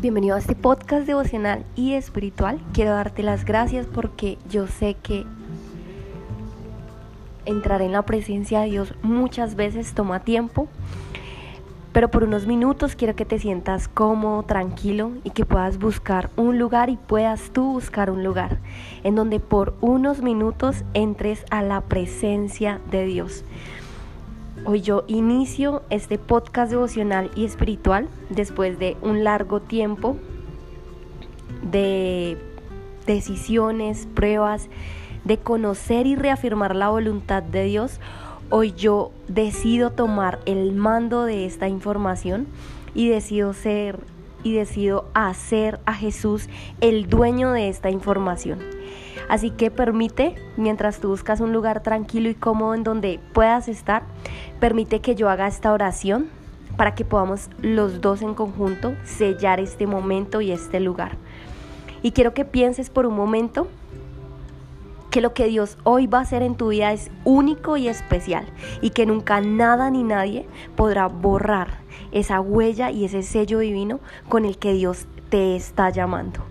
bienvenido a este podcast devocional y espiritual. Quiero darte las gracias porque yo sé que entrar en la presencia de Dios muchas veces toma tiempo, pero por unos minutos quiero que te sientas cómodo, tranquilo y que puedas buscar un lugar y puedas tú buscar un lugar en donde por unos minutos entres a la presencia de Dios. Hoy yo inicio este podcast devocional y espiritual después de un largo tiempo de decisiones, pruebas, de conocer y reafirmar la voluntad de Dios. Hoy yo decido tomar el mando de esta información y decido ser y decido hacer a Jesús el dueño de esta información. Así que permite, mientras tú buscas un lugar tranquilo y cómodo en donde puedas estar, permite que yo haga esta oración para que podamos los dos en conjunto sellar este momento y este lugar. Y quiero que pienses por un momento que lo que Dios hoy va a hacer en tu vida es único y especial y que nunca nada ni nadie podrá borrar esa huella y ese sello divino con el que Dios te está llamando.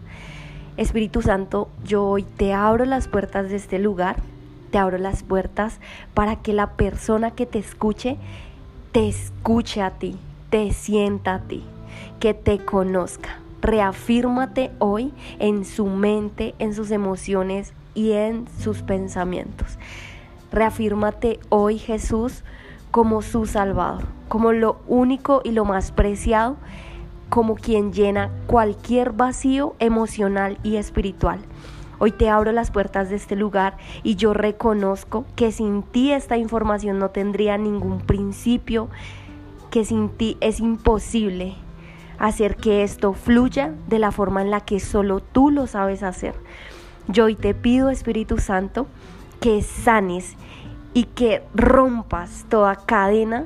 Espíritu Santo, yo hoy te abro las puertas de este lugar, te abro las puertas para que la persona que te escuche, te escuche a ti, te sienta a ti, que te conozca. Reafírmate hoy en su mente, en sus emociones y en sus pensamientos. Reafírmate hoy Jesús como su Salvador, como lo único y lo más preciado como quien llena cualquier vacío emocional y espiritual. Hoy te abro las puertas de este lugar y yo reconozco que sin ti esta información no tendría ningún principio, que sin ti es imposible hacer que esto fluya de la forma en la que solo tú lo sabes hacer. Yo hoy te pido, Espíritu Santo, que sanes y que rompas toda cadena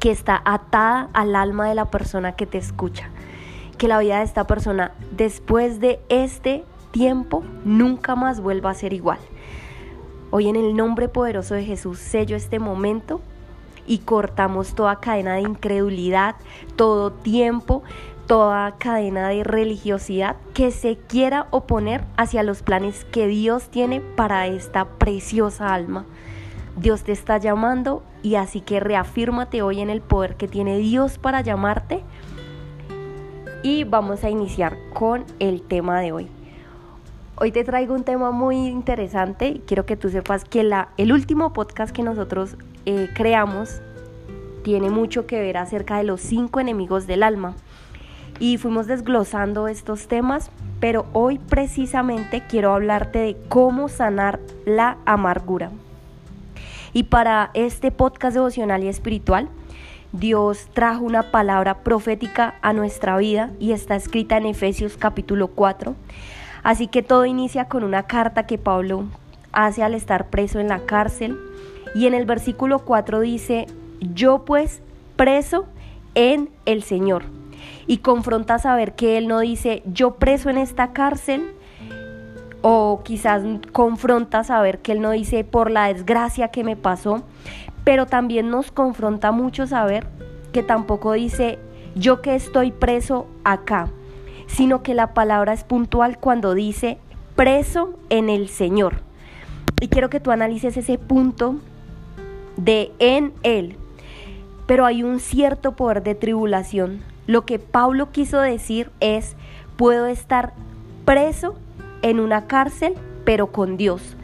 que está atada al alma de la persona que te escucha. Que la vida de esta persona después de este tiempo nunca más vuelva a ser igual. Hoy en el nombre poderoso de Jesús sello este momento y cortamos toda cadena de incredulidad, todo tiempo, toda cadena de religiosidad que se quiera oponer hacia los planes que Dios tiene para esta preciosa alma. Dios te está llamando y así que reafírmate hoy en el poder que tiene Dios para llamarte. Y vamos a iniciar con el tema de hoy. Hoy te traigo un tema muy interesante y quiero que tú sepas que el último podcast que nosotros eh, creamos tiene mucho que ver acerca de los cinco enemigos del alma. Y fuimos desglosando estos temas, pero hoy precisamente quiero hablarte de cómo sanar la amargura. Y para este podcast devocional y espiritual, Dios trajo una palabra profética a nuestra vida y está escrita en Efesios capítulo 4. Así que todo inicia con una carta que Pablo hace al estar preso en la cárcel. Y en el versículo 4 dice, yo pues preso en el Señor. Y confronta saber que él no dice, yo preso en esta cárcel, o quizás confronta saber que Él no dice por la desgracia que me pasó, pero también nos confronta mucho saber que tampoco dice yo que estoy preso acá, sino que la palabra es puntual cuando dice preso en el Señor. Y quiero que tú analices ese punto de en Él. Pero hay un cierto poder de tribulación. Lo que Pablo quiso decir es, puedo estar preso en una cárcel, pero con Dios.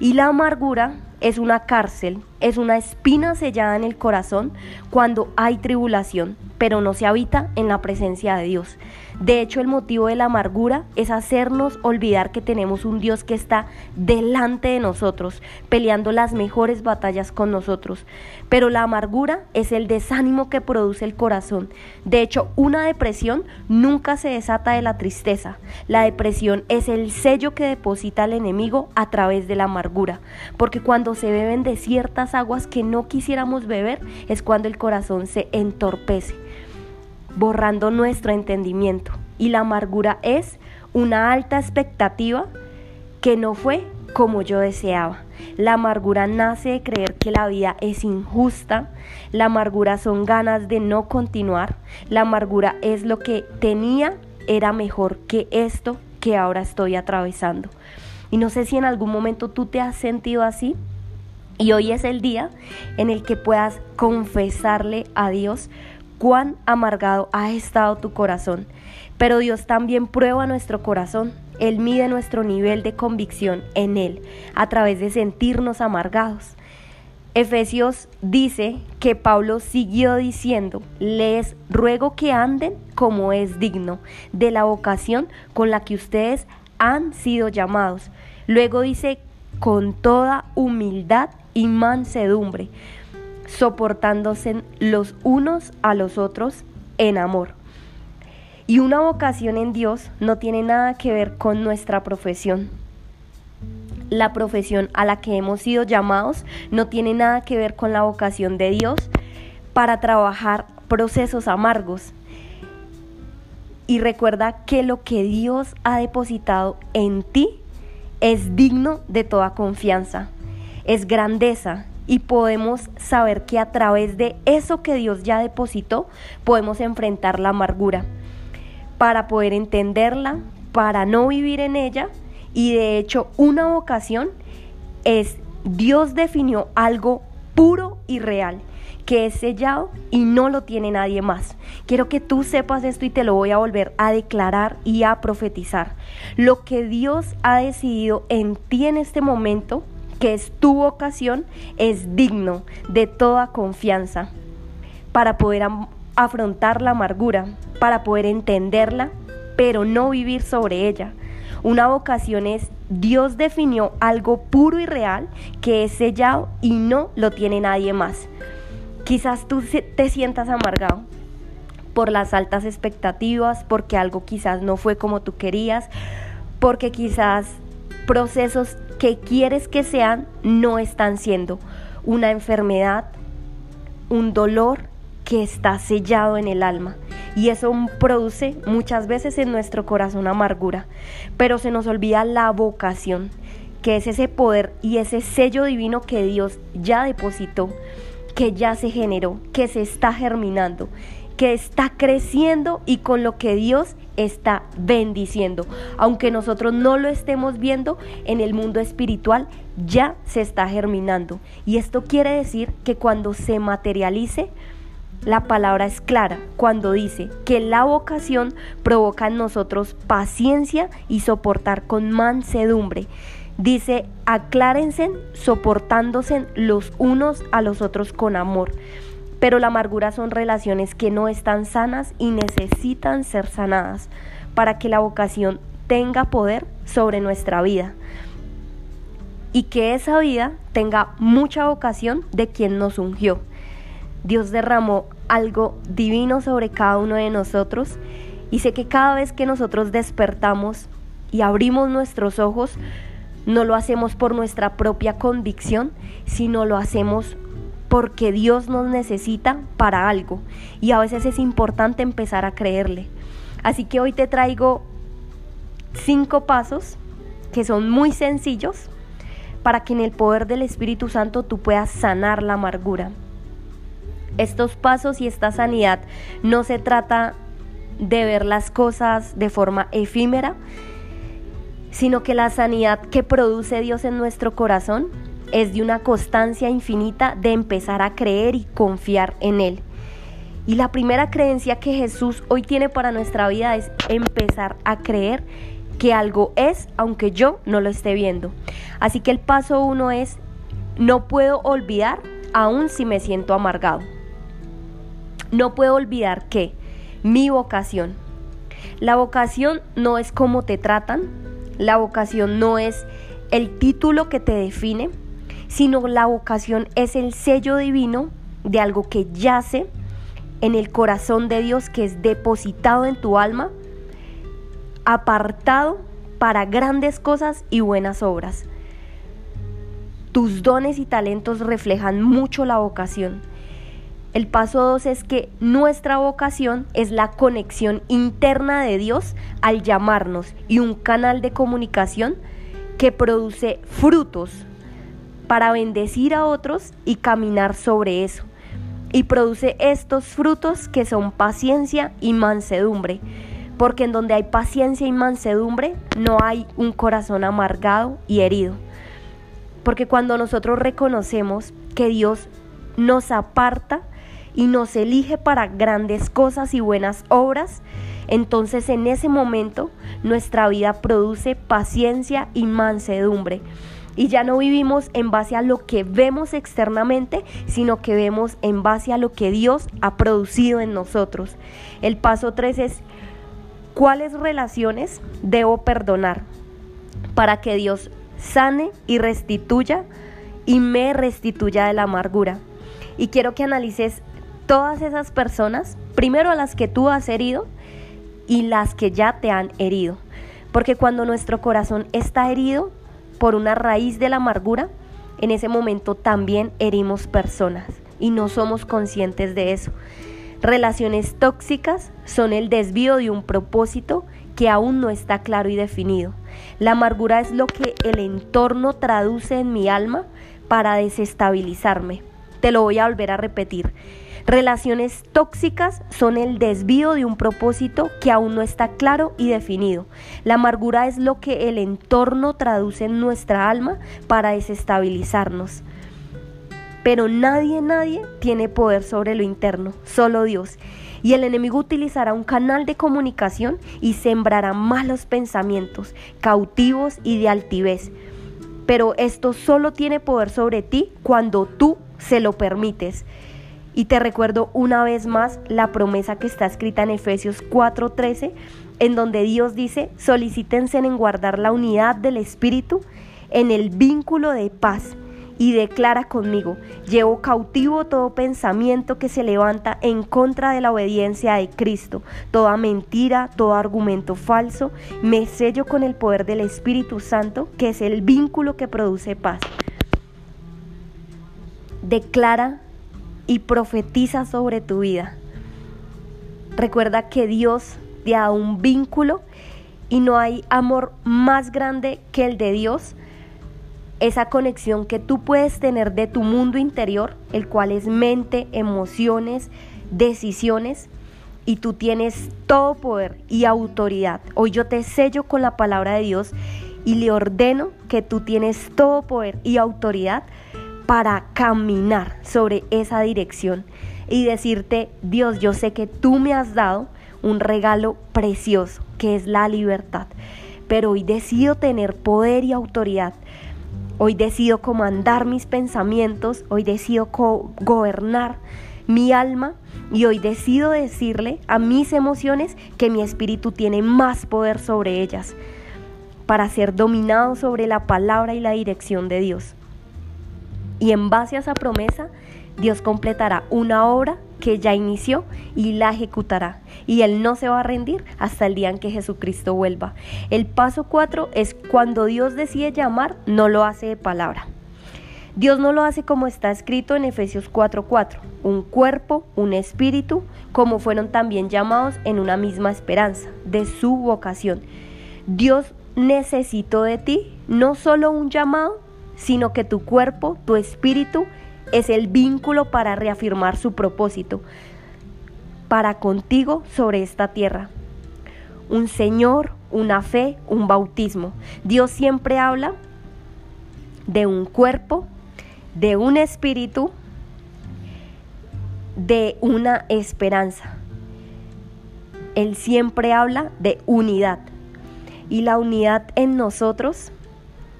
Y la amargura es una cárcel, es una espina sellada en el corazón cuando hay tribulación, pero no se habita en la presencia de Dios. De hecho, el motivo de la amargura es hacernos olvidar que tenemos un Dios que está delante de nosotros, peleando las mejores batallas con nosotros. Pero la amargura es el desánimo que produce el corazón. De hecho, una depresión nunca se desata de la tristeza. La depresión es el sello que deposita el enemigo a través de la amargura. Porque cuando se beben de ciertas aguas que no quisiéramos beber, es cuando el corazón se entorpece borrando nuestro entendimiento. Y la amargura es una alta expectativa que no fue como yo deseaba. La amargura nace de creer que la vida es injusta. La amargura son ganas de no continuar. La amargura es lo que tenía era mejor que esto que ahora estoy atravesando. Y no sé si en algún momento tú te has sentido así. Y hoy es el día en el que puedas confesarle a Dios cuán amargado ha estado tu corazón. Pero Dios también prueba nuestro corazón. Él mide nuestro nivel de convicción en Él a través de sentirnos amargados. Efesios dice que Pablo siguió diciendo, les ruego que anden como es digno de la vocación con la que ustedes han sido llamados. Luego dice, con toda humildad y mansedumbre, soportándose los unos a los otros en amor. Y una vocación en Dios no tiene nada que ver con nuestra profesión la profesión a la que hemos sido llamados no tiene nada que ver con la vocación de Dios para trabajar procesos amargos. Y recuerda que lo que Dios ha depositado en ti es digno de toda confianza, es grandeza y podemos saber que a través de eso que Dios ya depositó podemos enfrentar la amargura para poder entenderla, para no vivir en ella y de hecho, una vocación es Dios definió algo puro y real que es sellado y no lo tiene nadie más. Quiero que tú sepas esto y te lo voy a volver a declarar y a profetizar. Lo que Dios ha decidido en ti en este momento, que es tu vocación, es digno de toda confianza para poder afrontar la amargura, para poder entenderla, pero no vivir sobre ella una vocación es Dios definió algo puro y real que es sellado y no lo tiene nadie más. Quizás tú te sientas amargado por las altas expectativas, porque algo quizás no fue como tú querías, porque quizás procesos que quieres que sean no están siendo. Una enfermedad, un dolor que está sellado en el alma. Y eso produce muchas veces en nuestro corazón amargura, pero se nos olvida la vocación, que es ese poder y ese sello divino que Dios ya depositó, que ya se generó, que se está germinando, que está creciendo y con lo que Dios está bendiciendo. Aunque nosotros no lo estemos viendo en el mundo espiritual, ya se está germinando. Y esto quiere decir que cuando se materialice, la palabra es clara cuando dice que la vocación provoca en nosotros paciencia y soportar con mansedumbre. Dice, aclárense soportándose los unos a los otros con amor. Pero la amargura son relaciones que no están sanas y necesitan ser sanadas para que la vocación tenga poder sobre nuestra vida y que esa vida tenga mucha vocación de quien nos ungió. Dios derramó algo divino sobre cada uno de nosotros y sé que cada vez que nosotros despertamos y abrimos nuestros ojos, no lo hacemos por nuestra propia convicción, sino lo hacemos porque Dios nos necesita para algo y a veces es importante empezar a creerle. Así que hoy te traigo cinco pasos que son muy sencillos para que en el poder del Espíritu Santo tú puedas sanar la amargura. Estos pasos y esta sanidad no se trata de ver las cosas de forma efímera, sino que la sanidad que produce Dios en nuestro corazón es de una constancia infinita de empezar a creer y confiar en Él. Y la primera creencia que Jesús hoy tiene para nuestra vida es empezar a creer que algo es aunque yo no lo esté viendo. Así que el paso uno es, no puedo olvidar aún si me siento amargado. No puedo olvidar que mi vocación, la vocación no es cómo te tratan, la vocación no es el título que te define, sino la vocación es el sello divino de algo que yace en el corazón de Dios, que es depositado en tu alma, apartado para grandes cosas y buenas obras. Tus dones y talentos reflejan mucho la vocación. El paso dos es que nuestra vocación es la conexión interna de Dios al llamarnos y un canal de comunicación que produce frutos para bendecir a otros y caminar sobre eso. Y produce estos frutos que son paciencia y mansedumbre porque en donde hay paciencia y mansedumbre no hay un corazón amargado y herido. Porque cuando nosotros reconocemos que Dios nos aparta y nos elige para grandes cosas y buenas obras, entonces en ese momento nuestra vida produce paciencia y mansedumbre. Y ya no vivimos en base a lo que vemos externamente, sino que vemos en base a lo que Dios ha producido en nosotros. El paso 3 es, ¿cuáles relaciones debo perdonar para que Dios sane y restituya y me restituya de la amargura? Y quiero que analices todas esas personas, primero a las que tú has herido y las que ya te han herido. Porque cuando nuestro corazón está herido por una raíz de la amargura, en ese momento también herimos personas y no somos conscientes de eso. Relaciones tóxicas son el desvío de un propósito que aún no está claro y definido. La amargura es lo que el entorno traduce en mi alma para desestabilizarme. Te lo voy a volver a repetir. Relaciones tóxicas son el desvío de un propósito que aún no está claro y definido. La amargura es lo que el entorno traduce en nuestra alma para desestabilizarnos. Pero nadie, nadie tiene poder sobre lo interno, solo Dios. Y el enemigo utilizará un canal de comunicación y sembrará malos pensamientos, cautivos y de altivez. Pero esto solo tiene poder sobre ti cuando tú se lo permites. Y te recuerdo una vez más la promesa que está escrita en Efesios 4:13, en donde Dios dice, solicítense en guardar la unidad del Espíritu en el vínculo de paz. Y declara conmigo, llevo cautivo todo pensamiento que se levanta en contra de la obediencia de Cristo, toda mentira, todo argumento falso, me sello con el poder del Espíritu Santo, que es el vínculo que produce paz. Declara y profetiza sobre tu vida. Recuerda que Dios te dado un vínculo y no hay amor más grande que el de Dios. Esa conexión que tú puedes tener de tu mundo interior, el cual es mente, emociones, decisiones, y tú tienes todo poder y autoridad. Hoy yo te sello con la palabra de Dios y le ordeno que tú tienes todo poder y autoridad para caminar sobre esa dirección y decirte, Dios, yo sé que tú me has dado un regalo precioso, que es la libertad, pero hoy decido tener poder y autoridad. Hoy decido comandar mis pensamientos, hoy decido gobernar mi alma y hoy decido decirle a mis emociones que mi espíritu tiene más poder sobre ellas para ser dominado sobre la palabra y la dirección de Dios. Y en base a esa promesa, Dios completará una obra que ya inició y la ejecutará. Y Él no se va a rendir hasta el día en que Jesucristo vuelva. El paso cuatro es cuando Dios decide llamar, no lo hace de palabra. Dios no lo hace como está escrito en Efesios 4:4, un cuerpo, un espíritu, como fueron también llamados en una misma esperanza de su vocación. Dios necesitó de ti no solo un llamado, sino que tu cuerpo, tu espíritu, es el vínculo para reafirmar su propósito para contigo sobre esta tierra. Un Señor, una fe, un bautismo. Dios siempre habla de un cuerpo, de un espíritu, de una esperanza. Él siempre habla de unidad. Y la unidad en nosotros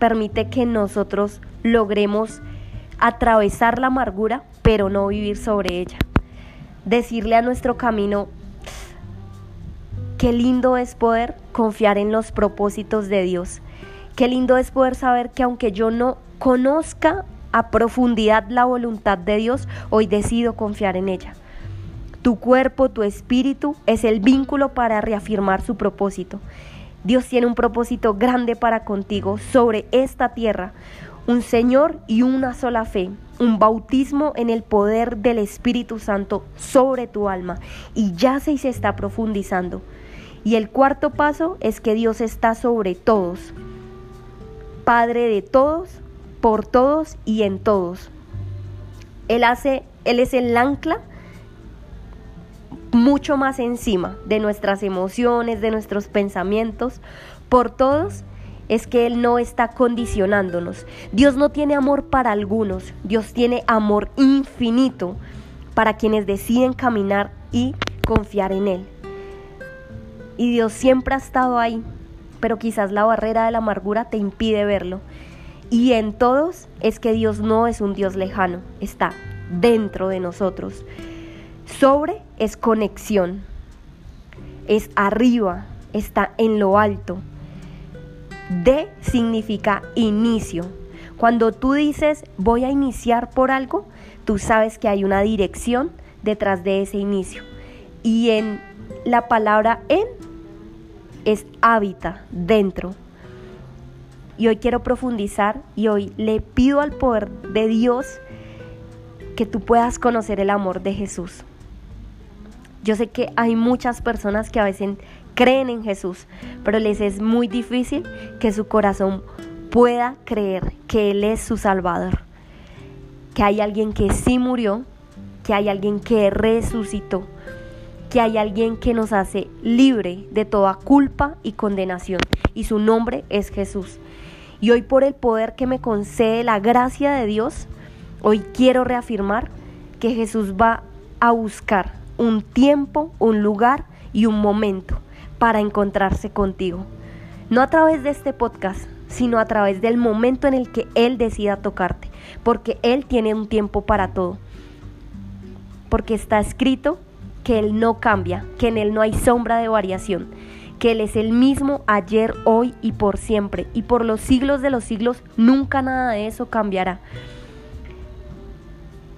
permite que nosotros logremos atravesar la amargura, pero no vivir sobre ella. Decirle a nuestro camino, qué lindo es poder confiar en los propósitos de Dios. Qué lindo es poder saber que aunque yo no conozca a profundidad la voluntad de Dios, hoy decido confiar en ella. Tu cuerpo, tu espíritu es el vínculo para reafirmar su propósito. Dios tiene un propósito grande para contigo sobre esta tierra, un Señor y una sola fe, un bautismo en el poder del Espíritu Santo sobre tu alma y ya se, está profundizando. Y el cuarto paso es que Dios está sobre todos, Padre de todos, por todos y en todos. Él hace, Él es el ancla mucho más encima de nuestras emociones, de nuestros pensamientos, por todos, es que Él no está condicionándonos. Dios no tiene amor para algunos, Dios tiene amor infinito para quienes deciden caminar y confiar en Él. Y Dios siempre ha estado ahí, pero quizás la barrera de la amargura te impide verlo. Y en todos es que Dios no es un Dios lejano, está dentro de nosotros. Sobre es conexión, es arriba, está en lo alto. De significa inicio. Cuando tú dices voy a iniciar por algo, tú sabes que hay una dirección detrás de ese inicio. Y en la palabra en es hábita dentro. Y hoy quiero profundizar y hoy le pido al poder de Dios que tú puedas conocer el amor de Jesús. Yo sé que hay muchas personas que a veces creen en Jesús, pero les es muy difícil que su corazón pueda creer que Él es su Salvador, que hay alguien que sí murió, que hay alguien que resucitó, que hay alguien que nos hace libre de toda culpa y condenación, y su nombre es Jesús. Y hoy por el poder que me concede la gracia de Dios, hoy quiero reafirmar que Jesús va a buscar un tiempo, un lugar y un momento para encontrarse contigo. No a través de este podcast, sino a través del momento en el que Él decida tocarte, porque Él tiene un tiempo para todo. Porque está escrito que Él no cambia, que en Él no hay sombra de variación, que Él es el mismo ayer, hoy y por siempre, y por los siglos de los siglos nunca nada de eso cambiará.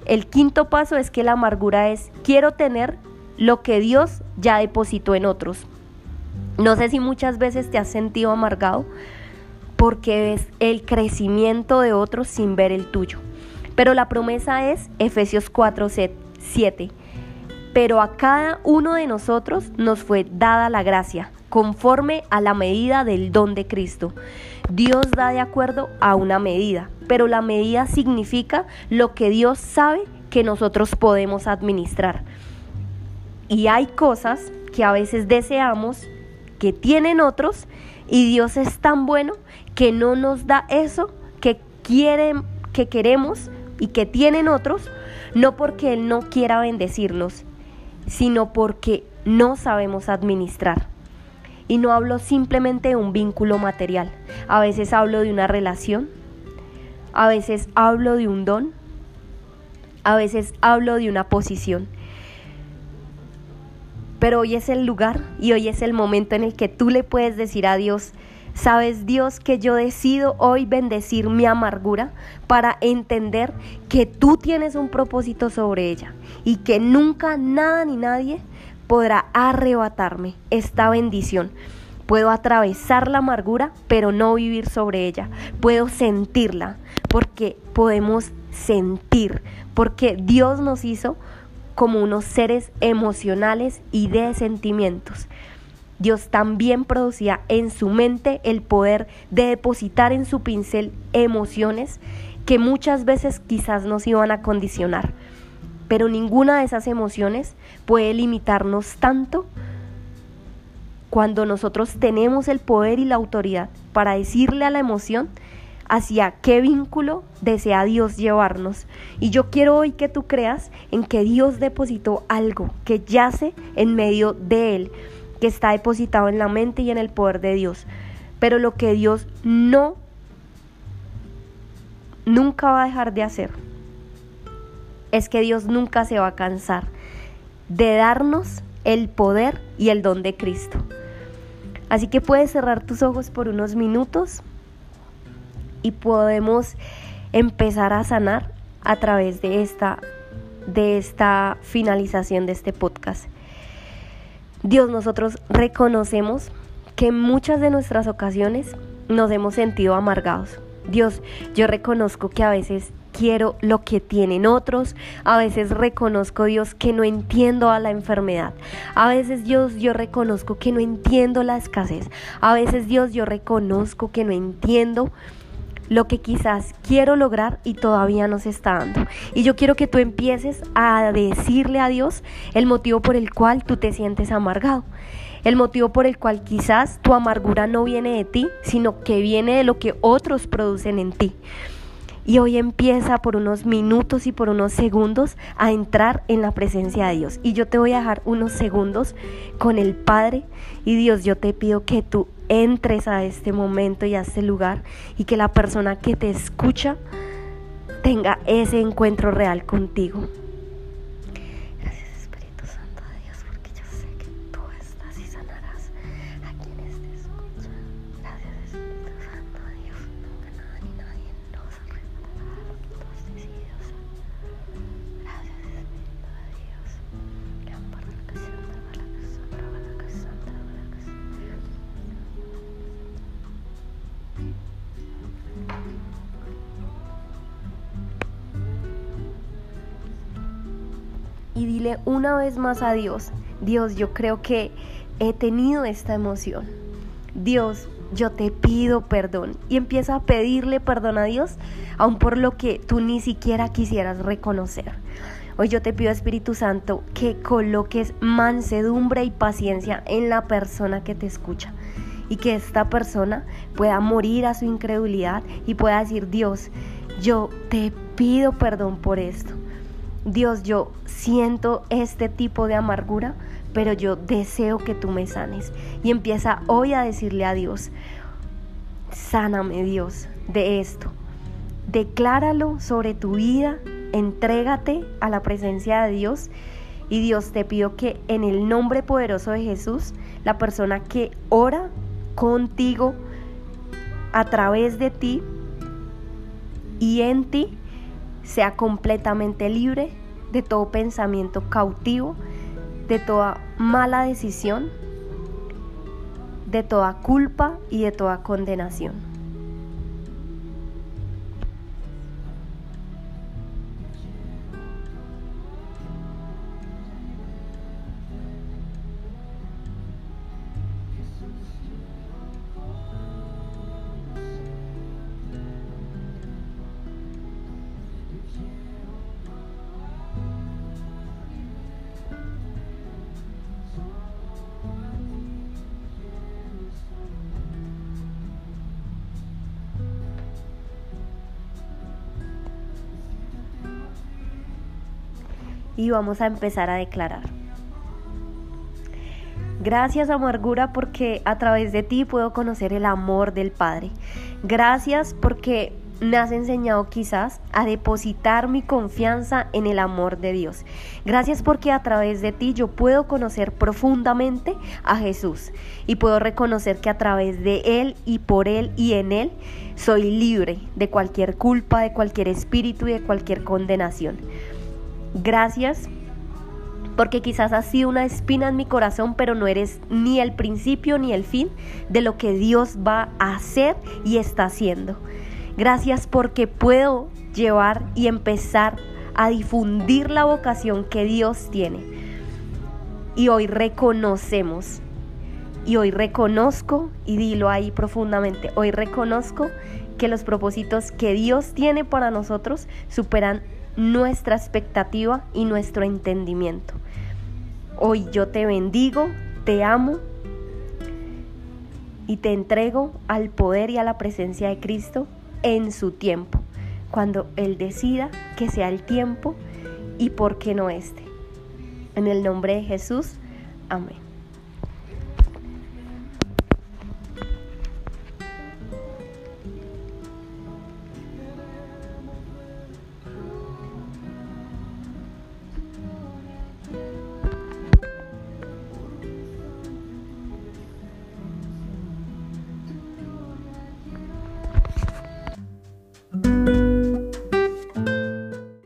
El quinto paso es que la amargura es quiero tener lo que Dios ya depositó en otros. No sé si muchas veces te has sentido amargado porque ves el crecimiento de otros sin ver el tuyo. Pero la promesa es Efesios 4, 7. Pero a cada uno de nosotros nos fue dada la gracia, conforme a la medida del don de Cristo. Dios da de acuerdo a una medida, pero la medida significa lo que Dios sabe que nosotros podemos administrar. Y hay cosas que a veces deseamos que tienen otros y Dios es tan bueno que no nos da eso que quieren que queremos y que tienen otros, no porque él no quiera bendecirnos, sino porque no sabemos administrar. Y no hablo simplemente de un vínculo material, a veces hablo de una relación, a veces hablo de un don, a veces hablo de una posición. Pero hoy es el lugar y hoy es el momento en el que tú le puedes decir a Dios, sabes Dios que yo decido hoy bendecir mi amargura para entender que tú tienes un propósito sobre ella y que nunca nada ni nadie podrá arrebatarme esta bendición. Puedo atravesar la amargura, pero no vivir sobre ella. Puedo sentirla, porque podemos sentir, porque Dios nos hizo como unos seres emocionales y de sentimientos. Dios también producía en su mente el poder de depositar en su pincel emociones que muchas veces quizás nos iban a condicionar. Pero ninguna de esas emociones puede limitarnos tanto cuando nosotros tenemos el poder y la autoridad para decirle a la emoción hacia qué vínculo desea Dios llevarnos. Y yo quiero hoy que tú creas en que Dios depositó algo que yace en medio de Él, que está depositado en la mente y en el poder de Dios. Pero lo que Dios no, nunca va a dejar de hacer, es que Dios nunca se va a cansar de darnos el poder y el don de Cristo. Así que puedes cerrar tus ojos por unos minutos y podemos empezar a sanar a través de esta, de esta finalización de este podcast. Dios, nosotros reconocemos que en muchas de nuestras ocasiones nos hemos sentido amargados. Dios, yo reconozco que a veces quiero lo que tienen otros, a veces reconozco Dios que no entiendo a la enfermedad, a veces Dios yo reconozco que no entiendo la escasez, a veces Dios yo reconozco que no entiendo lo que quizás quiero lograr y todavía no se está dando. Y yo quiero que tú empieces a decirle a Dios el motivo por el cual tú te sientes amargado. El motivo por el cual quizás tu amargura no viene de ti, sino que viene de lo que otros producen en ti. Y hoy empieza por unos minutos y por unos segundos a entrar en la presencia de Dios. Y yo te voy a dejar unos segundos con el Padre. Y Dios, yo te pido que tú entres a este momento y a este lugar y que la persona que te escucha tenga ese encuentro real contigo. Y dile una vez más a Dios, Dios, yo creo que he tenido esta emoción. Dios, yo te pido perdón. Y empieza a pedirle perdón a Dios, aun por lo que tú ni siquiera quisieras reconocer. Hoy yo te pido, Espíritu Santo, que coloques mansedumbre y paciencia en la persona que te escucha. Y que esta persona pueda morir a su incredulidad y pueda decir, Dios, yo te pido perdón por esto. Dios, yo siento este tipo de amargura, pero yo deseo que tú me sanes. Y empieza hoy a decirle a Dios, sáname Dios de esto. Decláralo sobre tu vida, entrégate a la presencia de Dios. Y Dios te pido que en el nombre poderoso de Jesús, la persona que ora contigo a través de ti y en ti, sea completamente libre de todo pensamiento cautivo, de toda mala decisión, de toda culpa y de toda condenación. Y vamos a empezar a declarar. Gracias amargura porque a través de ti puedo conocer el amor del Padre. Gracias porque me has enseñado quizás a depositar mi confianza en el amor de Dios. Gracias porque a través de ti yo puedo conocer profundamente a Jesús y puedo reconocer que a través de Él y por Él y en Él soy libre de cualquier culpa, de cualquier espíritu y de cualquier condenación. Gracias porque quizás has sido una espina en mi corazón, pero no eres ni el principio ni el fin de lo que Dios va a hacer y está haciendo. Gracias porque puedo llevar y empezar a difundir la vocación que Dios tiene. Y hoy reconocemos, y hoy reconozco, y dilo ahí profundamente, hoy reconozco que los propósitos que Dios tiene para nosotros superan nuestra expectativa y nuestro entendimiento. Hoy yo te bendigo, te amo y te entrego al poder y a la presencia de Cristo en su tiempo, cuando Él decida que sea el tiempo y por qué no este. En el nombre de Jesús, amén.